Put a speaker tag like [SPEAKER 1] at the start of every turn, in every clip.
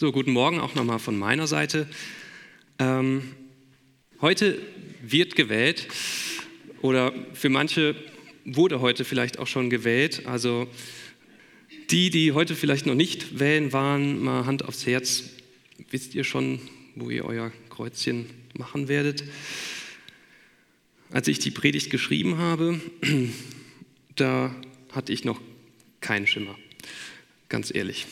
[SPEAKER 1] So, guten Morgen auch nochmal von meiner Seite. Ähm, heute wird gewählt oder für manche wurde heute vielleicht auch schon gewählt. Also die, die heute vielleicht noch nicht wählen waren, mal Hand aufs Herz. Wisst ihr schon, wo ihr euer Kreuzchen machen werdet? Als ich die Predigt geschrieben habe, da hatte ich noch keinen Schimmer, ganz ehrlich.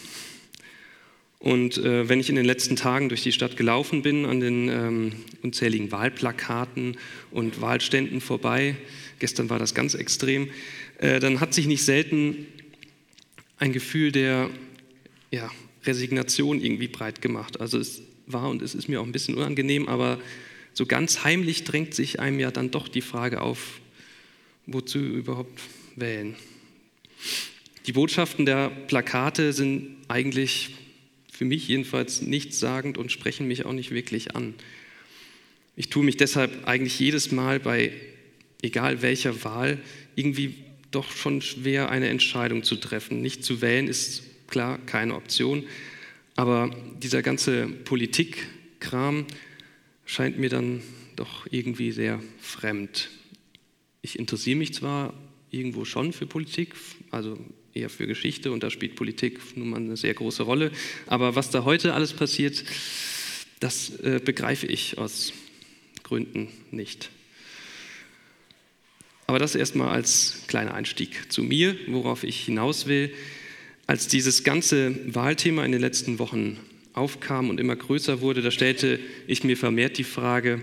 [SPEAKER 1] Und äh, wenn ich in den letzten Tagen durch die Stadt gelaufen bin, an den ähm, unzähligen Wahlplakaten und Wahlständen vorbei, gestern war das ganz extrem, äh, dann hat sich nicht selten ein Gefühl der ja, Resignation irgendwie breit gemacht. Also es war und es ist mir auch ein bisschen unangenehm, aber so ganz heimlich drängt sich einem ja dann doch die Frage auf, wozu überhaupt wählen. Die Botschaften der Plakate sind eigentlich für mich jedenfalls nichtssagend und sprechen mich auch nicht wirklich an. Ich tue mich deshalb eigentlich jedes Mal bei egal welcher Wahl irgendwie doch schon schwer, eine Entscheidung zu treffen. Nicht zu wählen ist klar keine Option, aber dieser ganze Politikkram scheint mir dann doch irgendwie sehr fremd. Ich interessiere mich zwar irgendwo schon für Politik, also eher für Geschichte und da spielt Politik nun mal eine sehr große Rolle. Aber was da heute alles passiert, das äh, begreife ich aus Gründen nicht. Aber das erstmal als kleiner Einstieg zu mir, worauf ich hinaus will. Als dieses ganze Wahlthema in den letzten Wochen aufkam und immer größer wurde, da stellte ich mir vermehrt die Frage,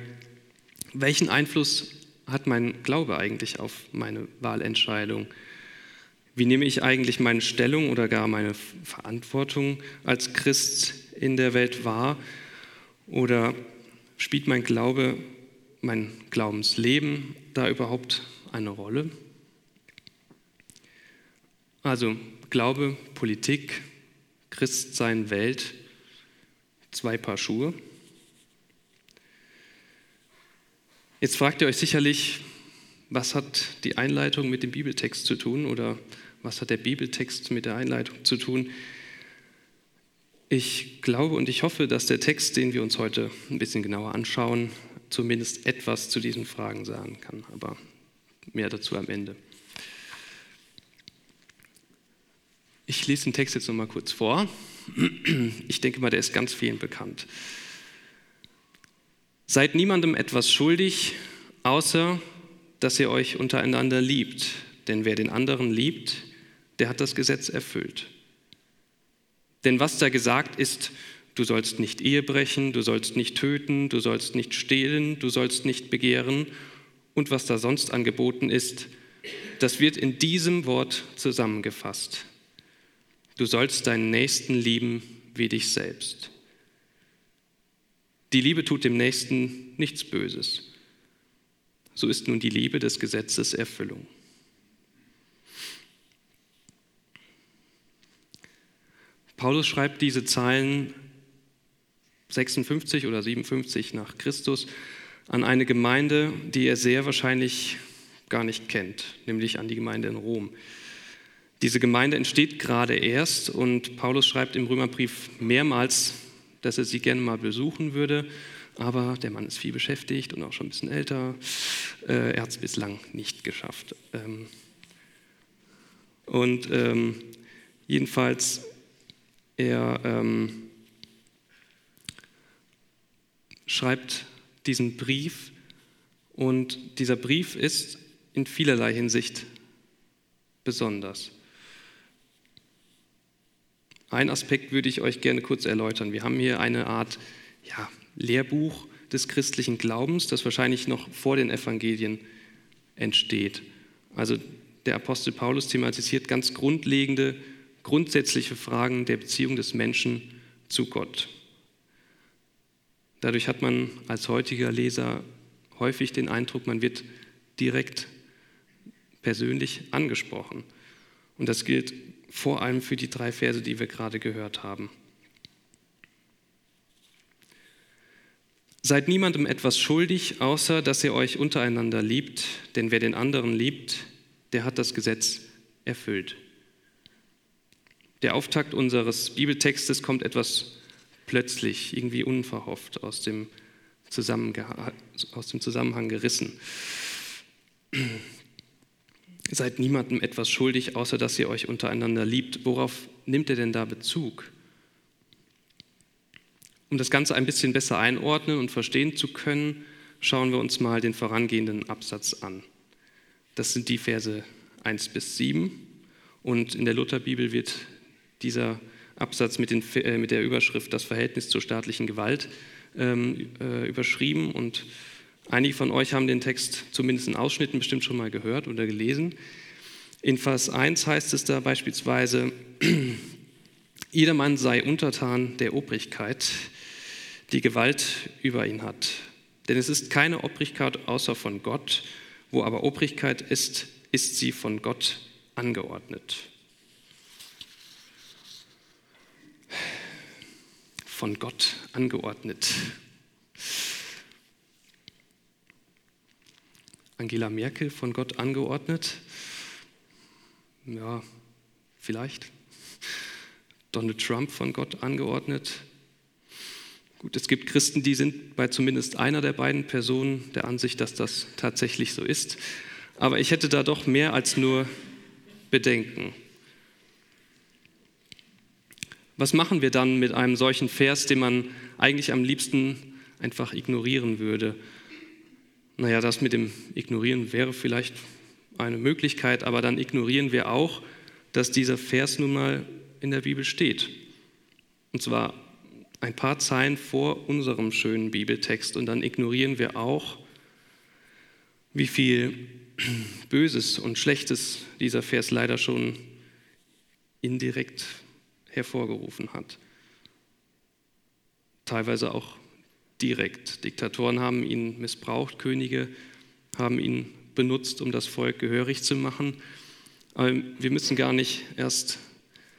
[SPEAKER 1] welchen Einfluss hat mein Glaube eigentlich auf meine Wahlentscheidung? Wie nehme ich eigentlich meine Stellung oder gar meine Verantwortung als Christ in der Welt wahr? Oder spielt mein Glaube, mein Glaubensleben da überhaupt eine Rolle? Also Glaube, Politik, Christsein, Welt, zwei Paar Schuhe. Jetzt fragt ihr euch sicherlich, was hat die Einleitung mit dem Bibeltext zu tun oder was hat der Bibeltext mit der Einleitung zu tun? Ich glaube und ich hoffe, dass der Text, den wir uns heute ein bisschen genauer anschauen, zumindest etwas zu diesen Fragen sagen kann, aber mehr dazu am Ende. Ich lese den Text jetzt noch mal kurz vor. Ich denke mal, der ist ganz vielen bekannt. Seid niemandem etwas schuldig, außer dass ihr euch untereinander liebt. Denn wer den anderen liebt, der hat das Gesetz erfüllt. Denn was da gesagt ist, du sollst nicht Ehe brechen, du sollst nicht töten, du sollst nicht stehlen, du sollst nicht begehren und was da sonst angeboten ist, das wird in diesem Wort zusammengefasst. Du sollst deinen Nächsten lieben wie dich selbst. Die Liebe tut dem Nächsten nichts Böses. So ist nun die Liebe des Gesetzes Erfüllung. Paulus schreibt diese Zeilen 56 oder 57 nach Christus an eine Gemeinde, die er sehr wahrscheinlich gar nicht kennt, nämlich an die Gemeinde in Rom. Diese Gemeinde entsteht gerade erst und Paulus schreibt im Römerbrief mehrmals, dass er sie gerne mal besuchen würde, aber der Mann ist viel beschäftigt und auch schon ein bisschen älter. Äh, er hat es bislang nicht geschafft. Ähm, und ähm, jedenfalls er ähm, schreibt diesen Brief und dieser Brief ist in vielerlei Hinsicht besonders. Ein Aspekt würde ich euch gerne kurz erläutern. Wir haben hier eine Art ja, Lehrbuch des christlichen Glaubens, das wahrscheinlich noch vor den Evangelien entsteht. Also der Apostel Paulus thematisiert ganz grundlegende grundsätzliche Fragen der Beziehung des Menschen zu Gott. Dadurch hat man als heutiger Leser häufig den Eindruck, man wird direkt persönlich angesprochen. Und das gilt vor allem für die drei Verse, die wir gerade gehört haben. Seid niemandem etwas schuldig, außer dass ihr euch untereinander liebt, denn wer den anderen liebt, der hat das Gesetz erfüllt. Der Auftakt unseres Bibeltextes kommt etwas plötzlich, irgendwie unverhofft aus dem, aus dem Zusammenhang gerissen. Seid niemandem etwas schuldig, außer dass ihr euch untereinander liebt. Worauf nimmt er denn da Bezug? Um das Ganze ein bisschen besser einordnen und verstehen zu können, schauen wir uns mal den vorangehenden Absatz an. Das sind die Verse 1 bis 7. Und in der Lutherbibel wird dieser Absatz mit, den, äh, mit, der Überschrift Das Verhältnis zur staatlichen Gewalt ähm, äh, überschrieben. Und einige von euch haben den Text zumindest in Ausschnitten bestimmt schon mal gehört oder gelesen. In Vers 1 heißt es da beispielsweise, jedermann sei untertan der Obrigkeit, die Gewalt über ihn hat. Denn es ist keine Obrigkeit außer von Gott, wo aber Obrigkeit ist, ist sie von Gott angeordnet. Von Gott angeordnet. Angela Merkel von Gott angeordnet? Ja, vielleicht. Donald Trump von Gott angeordnet? Gut, es gibt Christen, die sind bei zumindest einer der beiden Personen der Ansicht, dass das tatsächlich so ist. Aber ich hätte da doch mehr als nur Bedenken. Was machen wir dann mit einem solchen Vers, den man eigentlich am liebsten einfach ignorieren würde? Naja, das mit dem Ignorieren wäre vielleicht eine Möglichkeit, aber dann ignorieren wir auch, dass dieser Vers nun mal in der Bibel steht. Und zwar ein paar Zeilen vor unserem schönen Bibeltext und dann ignorieren wir auch, wie viel Böses und Schlechtes dieser Vers leider schon indirekt hervorgerufen hat. Teilweise auch direkt. Diktatoren haben ihn missbraucht, Könige haben ihn benutzt, um das Volk gehörig zu machen. Aber wir müssen gar nicht erst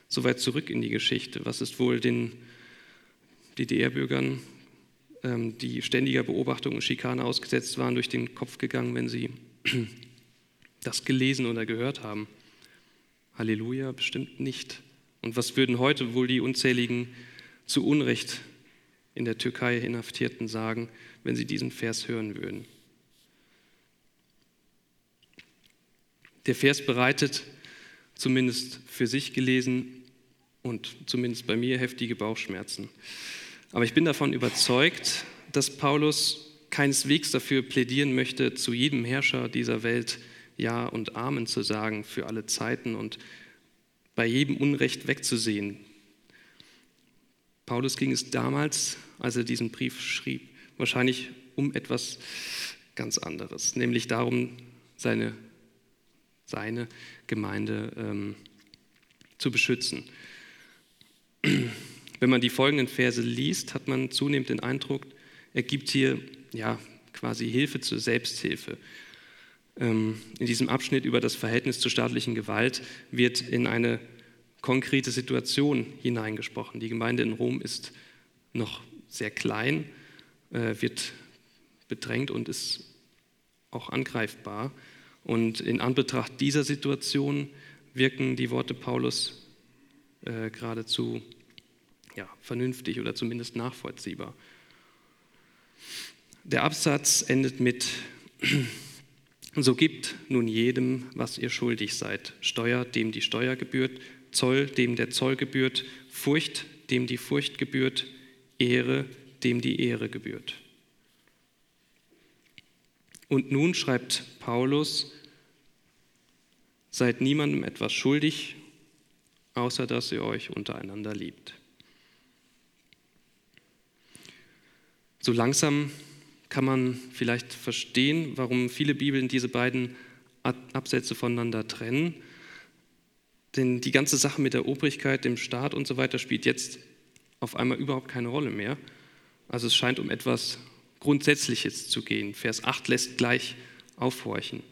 [SPEAKER 1] so weit zurück in die Geschichte. Was ist wohl den DDR-Bürgern, ähm, die ständiger Beobachtung und Schikane ausgesetzt waren, durch den Kopf gegangen, wenn sie das gelesen oder gehört haben. Halleluja, bestimmt nicht. Und was würden heute wohl die unzähligen zu Unrecht in der Türkei Inhaftierten sagen, wenn sie diesen Vers hören würden? Der Vers bereitet, zumindest für sich gelesen und zumindest bei mir, heftige Bauchschmerzen. Aber ich bin davon überzeugt, dass Paulus keineswegs dafür plädieren möchte, zu jedem Herrscher dieser Welt Ja und Amen zu sagen für alle Zeiten und bei jedem Unrecht wegzusehen. Paulus ging es damals, als er diesen Brief schrieb, wahrscheinlich um etwas ganz anderes, nämlich darum, seine, seine Gemeinde ähm, zu beschützen. Wenn man die folgenden Verse liest, hat man zunehmend den Eindruck, er gibt hier ja, quasi Hilfe zur Selbsthilfe. Ähm, in diesem Abschnitt über das Verhältnis zur staatlichen Gewalt wird in eine konkrete Situation hineingesprochen. Die Gemeinde in Rom ist noch sehr klein, äh, wird bedrängt und ist auch angreifbar. Und in Anbetracht dieser Situation wirken die Worte Paulus äh, geradezu ja, vernünftig oder zumindest nachvollziehbar. Der Absatz endet mit, so gibt nun jedem, was ihr schuldig seid, Steuer, dem die Steuer gebührt, Zoll, dem der Zoll gebührt, Furcht, dem die Furcht gebührt, Ehre, dem die Ehre gebührt. Und nun schreibt Paulus, seid niemandem etwas schuldig, außer dass ihr euch untereinander liebt. So langsam kann man vielleicht verstehen, warum viele Bibeln diese beiden Absätze voneinander trennen. Denn die ganze Sache mit der Obrigkeit, dem Staat und so weiter spielt jetzt auf einmal überhaupt keine Rolle mehr. Also es scheint um etwas Grundsätzliches zu gehen. Vers 8 lässt gleich aufhorchen.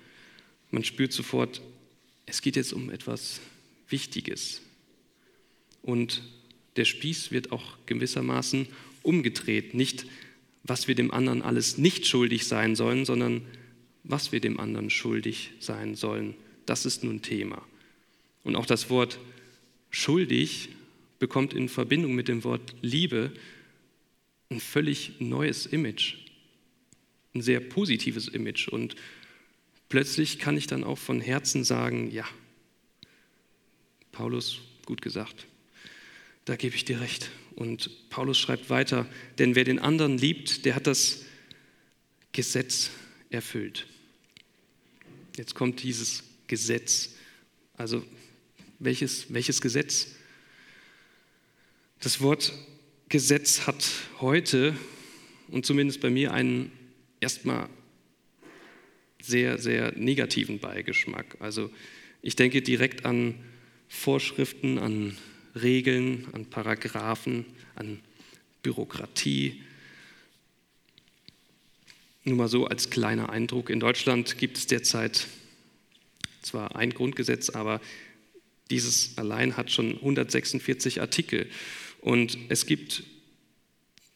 [SPEAKER 1] Man spürt sofort, es geht jetzt um etwas Wichtiges. Und der Spieß wird auch gewissermaßen umgedreht. Nicht was wir dem anderen alles nicht schuldig sein sollen, sondern was wir dem anderen schuldig sein sollen. Das ist nun Thema. Und auch das Wort schuldig bekommt in Verbindung mit dem Wort Liebe ein völlig neues Image, ein sehr positives Image. Und plötzlich kann ich dann auch von Herzen sagen, ja, Paulus, gut gesagt, da gebe ich dir recht. Und Paulus schreibt weiter, denn wer den anderen liebt, der hat das Gesetz erfüllt. Jetzt kommt dieses Gesetz. Also welches, welches Gesetz? Das Wort Gesetz hat heute und zumindest bei mir einen erstmal sehr, sehr negativen Beigeschmack. Also ich denke direkt an Vorschriften, an Regeln, an Paragraphen, an Bürokratie. Nur mal so als kleiner Eindruck. In Deutschland gibt es derzeit zwar ein Grundgesetz, aber dieses allein hat schon 146 Artikel. Und es gibt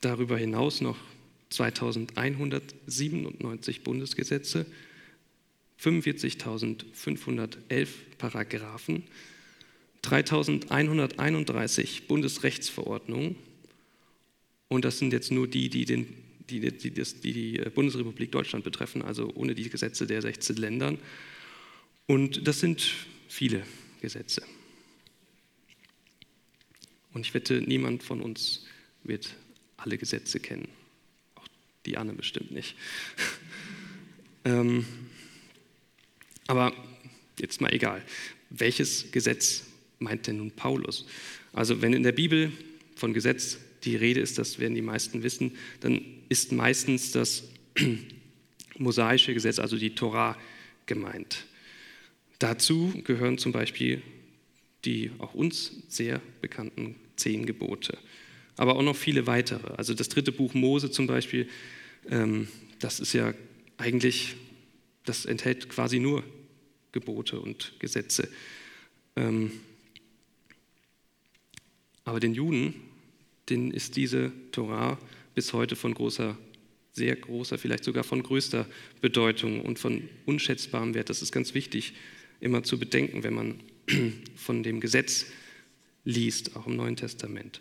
[SPEAKER 1] darüber hinaus noch 2197 Bundesgesetze, 45.511 Paragraphen, 3131 Bundesrechtsverordnungen. Und das sind jetzt nur die, die, den, die, die, die, die Bundesrepublik Deutschland betreffen, also ohne die Gesetze der 16 Ländern. Und das sind viele Gesetze. Und ich wette, niemand von uns wird alle Gesetze kennen. Auch die Anne bestimmt nicht. ähm, aber jetzt mal egal. Welches Gesetz meint denn nun Paulus? Also wenn in der Bibel von Gesetz die Rede ist, das werden die meisten wissen, dann ist meistens das mosaische Gesetz, also die Torah, gemeint. Dazu gehören zum Beispiel die auch uns sehr bekannten zehn Gebote, aber auch noch viele weitere. Also das dritte Buch Mose zum Beispiel, ähm, das ist ja eigentlich, das enthält quasi nur Gebote und Gesetze. Aber den Juden, denen ist diese Torah bis heute von großer, sehr großer, vielleicht sogar von größter Bedeutung und von unschätzbarem Wert. Das ist ganz wichtig immer zu bedenken, wenn man von dem Gesetz liest, auch im Neuen Testament.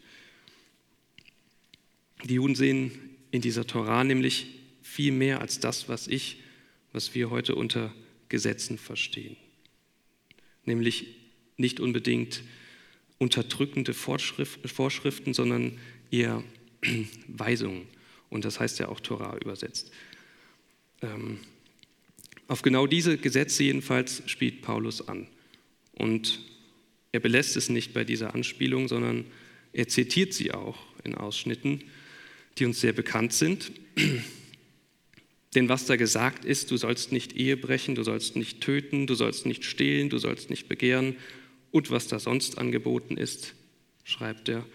[SPEAKER 1] Die Juden sehen in dieser Torah nämlich viel mehr als das, was ich, was wir heute unter Gesetzen verstehen. Nämlich nicht unbedingt unterdrückende Vorschriften, sondern eher Weisungen. Und das heißt ja auch Torah übersetzt. Ähm, auf genau diese Gesetze jedenfalls spielt Paulus an. Und er belässt es nicht bei dieser Anspielung, sondern er zitiert sie auch in Ausschnitten, die uns sehr bekannt sind. Denn was da gesagt ist, du sollst nicht Ehe brechen, du sollst nicht töten, du sollst nicht stehlen, du sollst nicht begehren und was da sonst angeboten ist, schreibt er.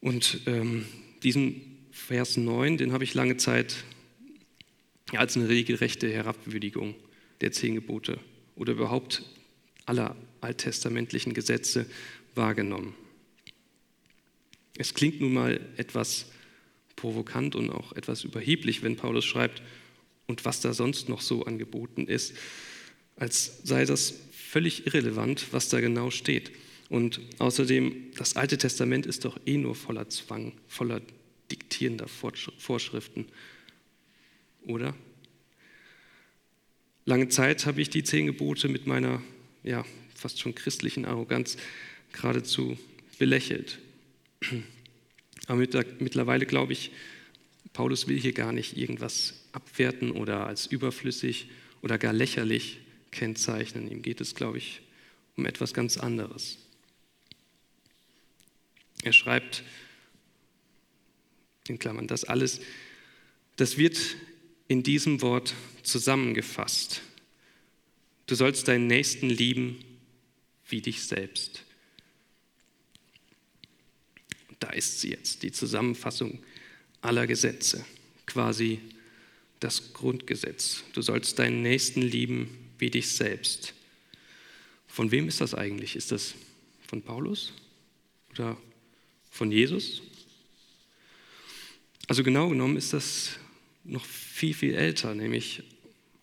[SPEAKER 1] Und ähm, diesen Vers 9, den habe ich lange Zeit als eine regelrechte Herabwürdigung der zehn Gebote oder überhaupt aller alttestamentlichen Gesetze wahrgenommen. Es klingt nun mal etwas provokant und auch etwas überheblich, wenn Paulus schreibt, und was da sonst noch so angeboten ist, als sei das völlig irrelevant, was da genau steht. Und außerdem, das Alte Testament ist doch eh nur voller Zwang, voller diktierender Vorschriften, oder? Lange Zeit habe ich die zehn Gebote mit meiner ja, fast schon christlichen Arroganz geradezu belächelt. Aber mittlerweile glaube ich, Paulus will hier gar nicht irgendwas abwerten oder als überflüssig oder gar lächerlich kennzeichnen. Ihm geht es, glaube ich, um etwas ganz anderes. Er schreibt in Klammern, das alles, das wird in diesem Wort zusammengefasst. Du sollst deinen Nächsten lieben wie dich selbst. Da ist sie jetzt, die Zusammenfassung aller Gesetze, quasi das Grundgesetz. Du sollst deinen Nächsten lieben wie dich selbst. Von wem ist das eigentlich? Ist das von Paulus oder von Jesus? Also genau genommen ist das noch viel, viel älter, nämlich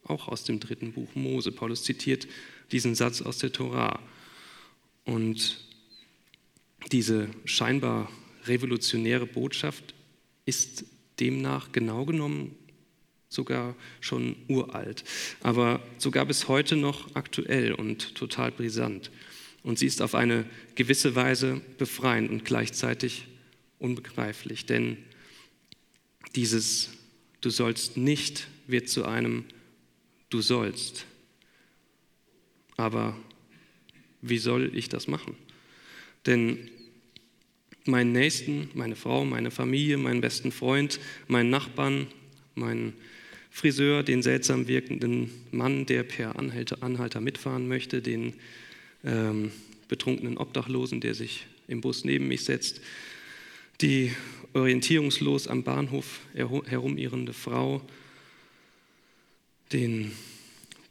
[SPEAKER 1] auch aus dem dritten Buch Mose. Paulus zitiert diesen Satz aus der Torah. Und diese scheinbar revolutionäre Botschaft ist demnach genau genommen sogar schon uralt, aber sogar bis heute noch aktuell und total brisant. Und sie ist auf eine gewisse Weise befreiend und gleichzeitig unbegreiflich, denn dieses Du sollst nicht wird zu einem Du sollst. Aber wie soll ich das machen? Denn meinen Nächsten, meine Frau, meine Familie, meinen besten Freund, meinen Nachbarn, meinen Friseur, den seltsam wirkenden Mann, der per Anhalter, Anhalter mitfahren möchte, den ähm, betrunkenen Obdachlosen, der sich im Bus neben mich setzt, die orientierungslos am Bahnhof herumirrende Frau, den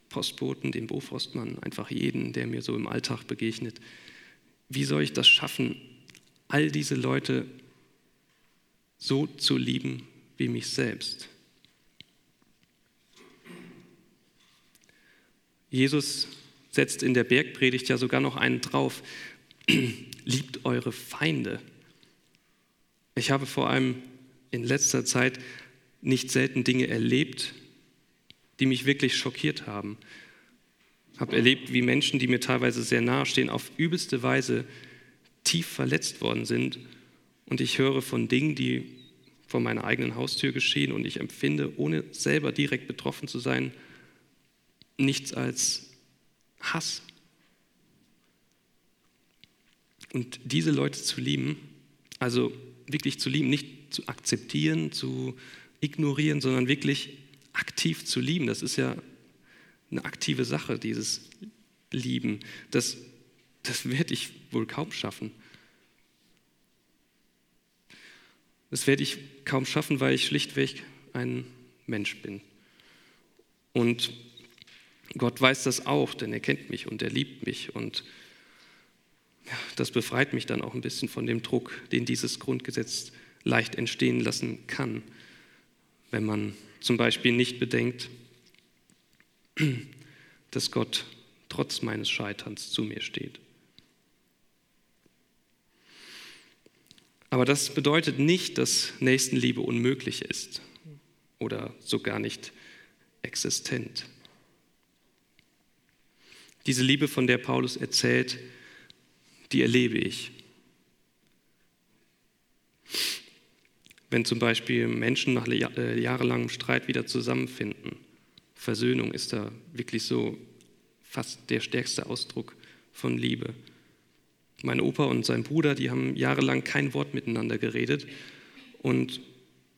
[SPEAKER 1] Postboten, den Bofrostmann, einfach jeden, der mir so im Alltag begegnet. Wie soll ich das schaffen, all diese Leute so zu lieben wie mich selbst? Jesus setzt in der Bergpredigt ja sogar noch einen drauf. Liebt eure Feinde. Ich habe vor allem in letzter Zeit nicht selten Dinge erlebt, die mich wirklich schockiert haben. Ich habe erlebt, wie Menschen, die mir teilweise sehr nahe stehen, auf übelste Weise tief verletzt worden sind. Und ich höre von Dingen, die vor meiner eigenen Haustür geschehen und ich empfinde, ohne selber direkt betroffen zu sein, nichts als Hass. Und diese Leute zu lieben, also wirklich zu lieben, nicht zu akzeptieren, zu ignorieren, sondern wirklich aktiv zu lieben, das ist ja eine aktive Sache, dieses Lieben. Das, das werde ich wohl kaum schaffen. Das werde ich kaum schaffen, weil ich schlichtweg ein Mensch bin. Und Gott weiß das auch, denn er kennt mich und er liebt mich. Und das befreit mich dann auch ein bisschen von dem Druck, den dieses Grundgesetz leicht entstehen lassen kann, wenn man zum Beispiel nicht bedenkt, dass Gott trotz meines Scheiterns zu mir steht. Aber das bedeutet nicht, dass Nächstenliebe unmöglich ist oder sogar nicht existent. Diese Liebe, von der Paulus erzählt, die erlebe ich. Wenn zum Beispiel Menschen nach äh, jahrelangem Streit wieder zusammenfinden, Versöhnung ist da wirklich so fast der stärkste Ausdruck von Liebe. Mein Opa und sein Bruder, die haben jahrelang kein Wort miteinander geredet und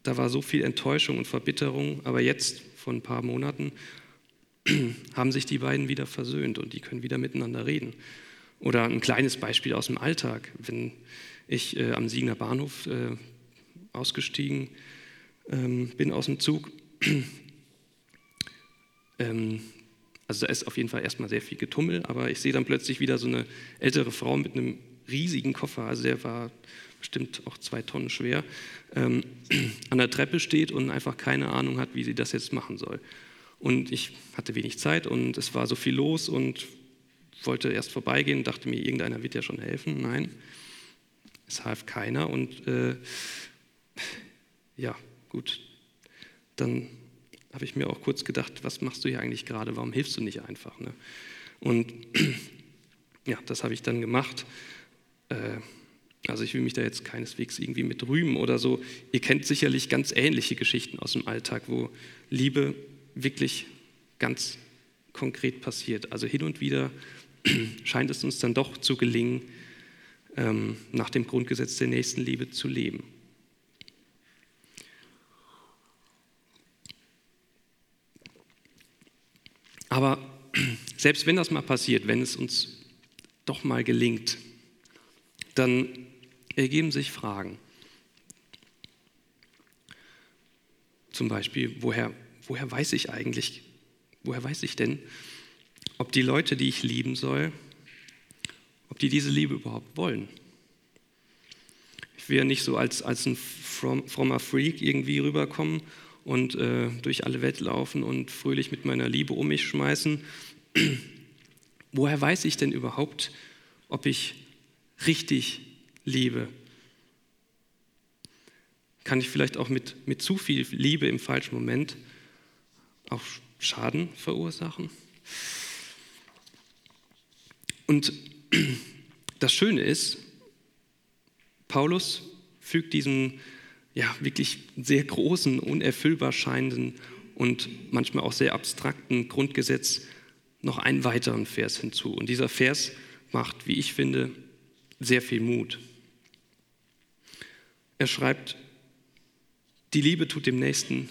[SPEAKER 1] da war so viel Enttäuschung und Verbitterung, aber jetzt, vor ein paar Monaten, haben sich die beiden wieder versöhnt und die können wieder miteinander reden. Oder ein kleines Beispiel aus dem Alltag. Wenn ich äh, am Siegener Bahnhof äh, ausgestiegen ähm, bin aus dem Zug, ähm, also da ist auf jeden Fall erstmal sehr viel Getummel, aber ich sehe dann plötzlich wieder so eine ältere Frau mit einem riesigen Koffer, also der war bestimmt auch zwei Tonnen schwer, ähm, an der Treppe steht und einfach keine Ahnung hat, wie sie das jetzt machen soll. Und ich hatte wenig Zeit und es war so viel los und wollte erst vorbeigehen dachte mir, irgendeiner wird ja schon helfen. Nein, es half keiner und äh, ja, gut, dann habe ich mir auch kurz gedacht, was machst du hier eigentlich gerade, warum hilfst du nicht einfach? Ne? Und ja, das habe ich dann gemacht. Äh, also ich will mich da jetzt keineswegs irgendwie mit rühmen oder so. Ihr kennt sicherlich ganz ähnliche Geschichten aus dem Alltag, wo Liebe wirklich ganz konkret passiert. Also hin und wieder scheint es uns dann doch zu gelingen, ähm, nach dem Grundgesetz der Nächstenliebe zu leben. Aber selbst wenn das mal passiert, wenn es uns doch mal gelingt, dann ergeben sich Fragen. Zum Beispiel, woher woher weiß ich eigentlich, woher weiß ich denn, ob die Leute, die ich lieben soll, ob die diese Liebe überhaupt wollen? Ich will ja nicht so als, als ein frommer Freak irgendwie rüberkommen und äh, durch alle Welt laufen und fröhlich mit meiner Liebe um mich schmeißen. woher weiß ich denn überhaupt, ob ich richtig liebe? kann ich vielleicht auch mit, mit zu viel Liebe im falschen Moment auch Schaden verursachen. Und das Schöne ist, Paulus fügt diesem ja, wirklich sehr großen, unerfüllbar scheinenden und manchmal auch sehr abstrakten Grundgesetz noch einen weiteren Vers hinzu. Und dieser Vers macht, wie ich finde, sehr viel Mut. Er schreibt, die Liebe tut dem Nächsten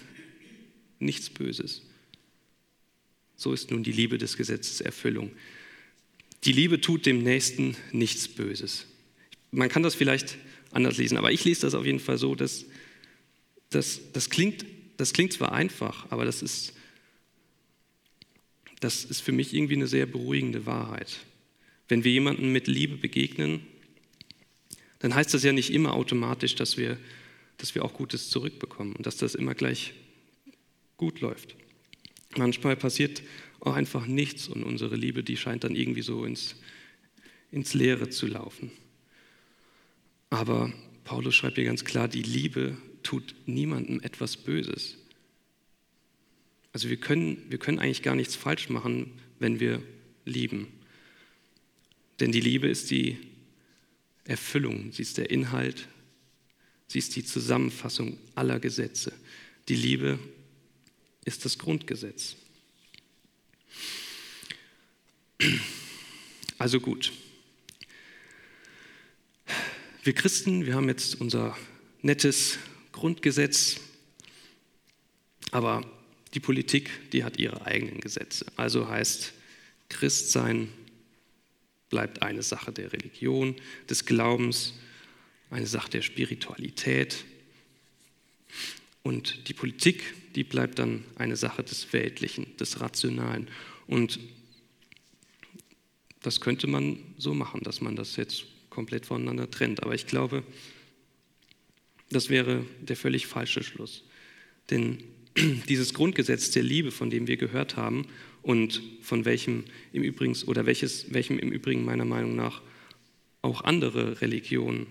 [SPEAKER 1] nichts Böses. So ist nun die Liebe des Gesetzes Erfüllung. Die Liebe tut dem Nächsten nichts Böses. Man kann das vielleicht anders lesen, aber ich lese das auf jeden Fall so, dass das, das, klingt, das klingt zwar einfach, aber das ist, das ist für mich irgendwie eine sehr beruhigende Wahrheit. Wenn wir jemandem mit Liebe begegnen, dann heißt das ja nicht immer automatisch, dass wir, dass wir auch Gutes zurückbekommen und dass das immer gleich gut läuft. Manchmal passiert auch einfach nichts und unsere Liebe, die scheint dann irgendwie so ins, ins Leere zu laufen. Aber Paulus schreibt hier ganz klar, die Liebe tut niemandem etwas Böses. Also wir können, wir können eigentlich gar nichts falsch machen, wenn wir lieben. Denn die Liebe ist die Erfüllung, sie ist der Inhalt, sie ist die Zusammenfassung aller Gesetze. Die Liebe ist das Grundgesetz. Also gut. Wir Christen, wir haben jetzt unser nettes Grundgesetz, aber die Politik, die hat ihre eigenen Gesetze. Also heißt Christsein bleibt eine Sache der Religion, des Glaubens, eine Sache der Spiritualität. Und die Politik, die bleibt dann eine Sache des Weltlichen, des Rationalen. Und das könnte man so machen, dass man das jetzt komplett voneinander trennt. Aber ich glaube, das wäre der völlig falsche Schluss. Denn dieses Grundgesetz der Liebe, von dem wir gehört haben und von welchem im Übrigen oder welches, welchem im Übrigen meiner Meinung nach auch andere Religionen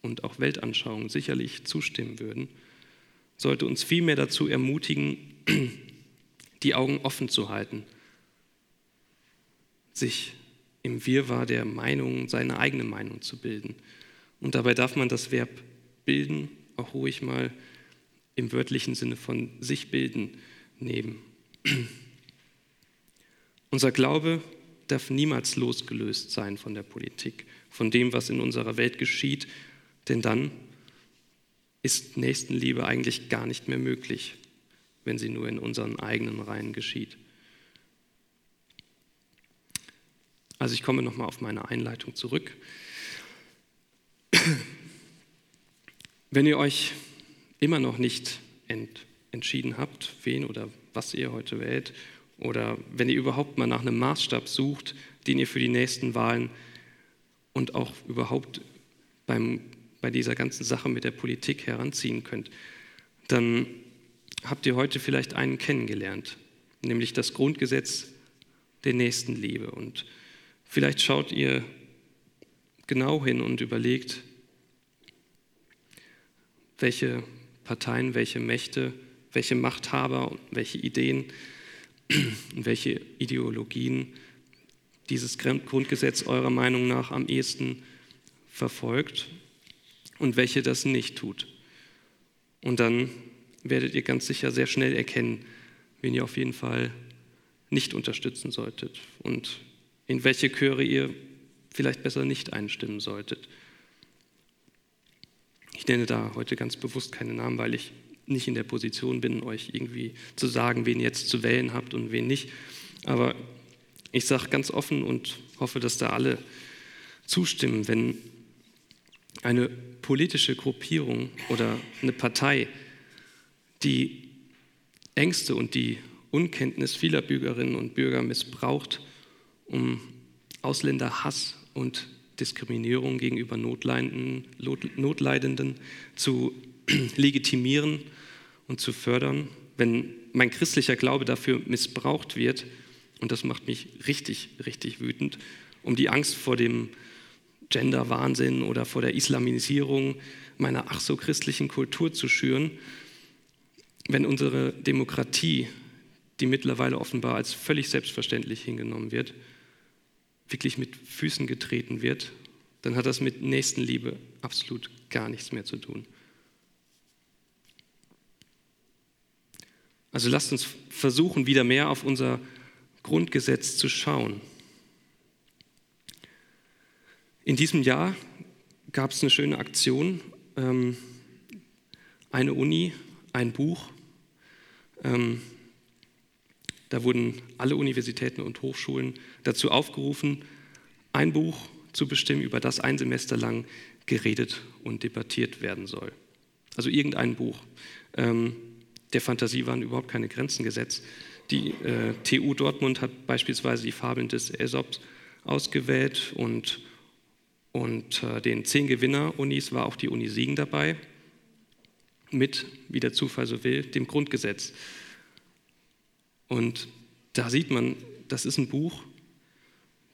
[SPEAKER 1] und auch Weltanschauungen sicherlich zustimmen würden, sollte uns vielmehr dazu ermutigen, die Augen offen zu halten, sich im Wirrwarr der Meinung seine eigene Meinung zu bilden. Und dabei darf man das Verb bilden auch ruhig mal im wörtlichen Sinne von sich bilden nehmen. Unser Glaube darf niemals losgelöst sein von der Politik, von dem, was in unserer Welt geschieht, denn dann ist Nächstenliebe eigentlich gar nicht mehr möglich, wenn sie nur in unseren eigenen Reihen geschieht. Also ich komme nochmal auf meine Einleitung zurück. Wenn ihr euch immer noch nicht ent entschieden habt, wen oder was ihr heute wählt, oder wenn ihr überhaupt mal nach einem Maßstab sucht, den ihr für die nächsten Wahlen und auch überhaupt beim, bei dieser ganzen Sache mit der Politik heranziehen könnt, dann habt ihr heute vielleicht einen kennengelernt, nämlich das Grundgesetz der Nächstenliebe. Und vielleicht schaut ihr genau hin und überlegt, welche Parteien, welche Mächte, welche Machthaber, welche Ideen und welche Ideologien dieses Grundgesetz eurer Meinung nach am ehesten verfolgt und welche das nicht tut. Und dann werdet ihr ganz sicher sehr schnell erkennen, wen ihr auf jeden Fall nicht unterstützen solltet und in welche Chöre ihr vielleicht besser nicht einstimmen solltet. Ich nenne da heute ganz bewusst keine Namen, weil ich nicht in der Position bin, euch irgendwie zu sagen, wen ihr jetzt zu wählen habt und wen nicht. Aber ich sage ganz offen und hoffe, dass da alle zustimmen, wenn eine politische Gruppierung oder eine Partei die Ängste und die Unkenntnis vieler Bürgerinnen und Bürger missbraucht, um Ausländerhass und Diskriminierung gegenüber Notleidenden, Notleidenden zu legitimieren und zu fördern, wenn mein christlicher Glaube dafür missbraucht wird, und das macht mich richtig, richtig wütend, um die Angst vor dem Gender-Wahnsinn oder vor der Islamisierung meiner ach so christlichen Kultur zu schüren, wenn unsere Demokratie, die mittlerweile offenbar als völlig selbstverständlich hingenommen wird, wirklich mit Füßen getreten wird, dann hat das mit Nächstenliebe absolut gar nichts mehr zu tun. Also lasst uns versuchen, wieder mehr auf unser Grundgesetz zu schauen. In diesem Jahr gab es eine schöne Aktion. Ähm, eine Uni, ein Buch. Ähm, da wurden alle Universitäten und Hochschulen dazu aufgerufen, ein Buch zu bestimmen, über das ein Semester lang geredet und debattiert werden soll. Also irgendein Buch. Ähm, der Fantasie waren überhaupt keine Grenzen gesetzt. Die äh, TU Dortmund hat beispielsweise die Fabeln des Aesops ausgewählt und, und äh, den zehn Gewinner-Unis war auch die Uni Siegen dabei, mit, wie der Zufall so will, dem Grundgesetz. Und da sieht man, das ist ein Buch,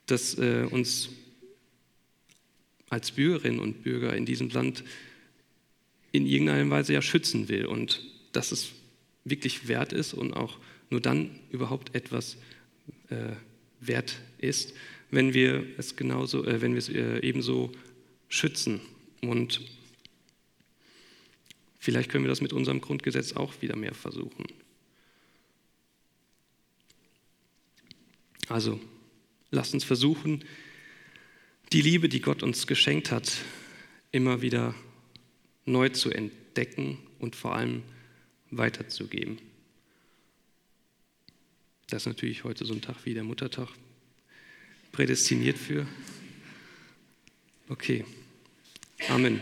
[SPEAKER 1] das äh, uns als Bürgerinnen und Bürger in diesem Land in irgendeiner Weise ja schützen will und dass es wirklich wert ist und auch nur dann überhaupt etwas äh, wert ist, wenn wir es genauso, äh, wenn wir es äh, ebenso schützen. Und vielleicht können wir das mit unserem Grundgesetz auch wieder mehr versuchen. Also, lasst uns versuchen, die Liebe, die Gott uns geschenkt hat, immer wieder neu zu entdecken und vor allem weiterzugeben. Das ist natürlich heute so ein Tag wie der Muttertag prädestiniert für. Okay. Amen.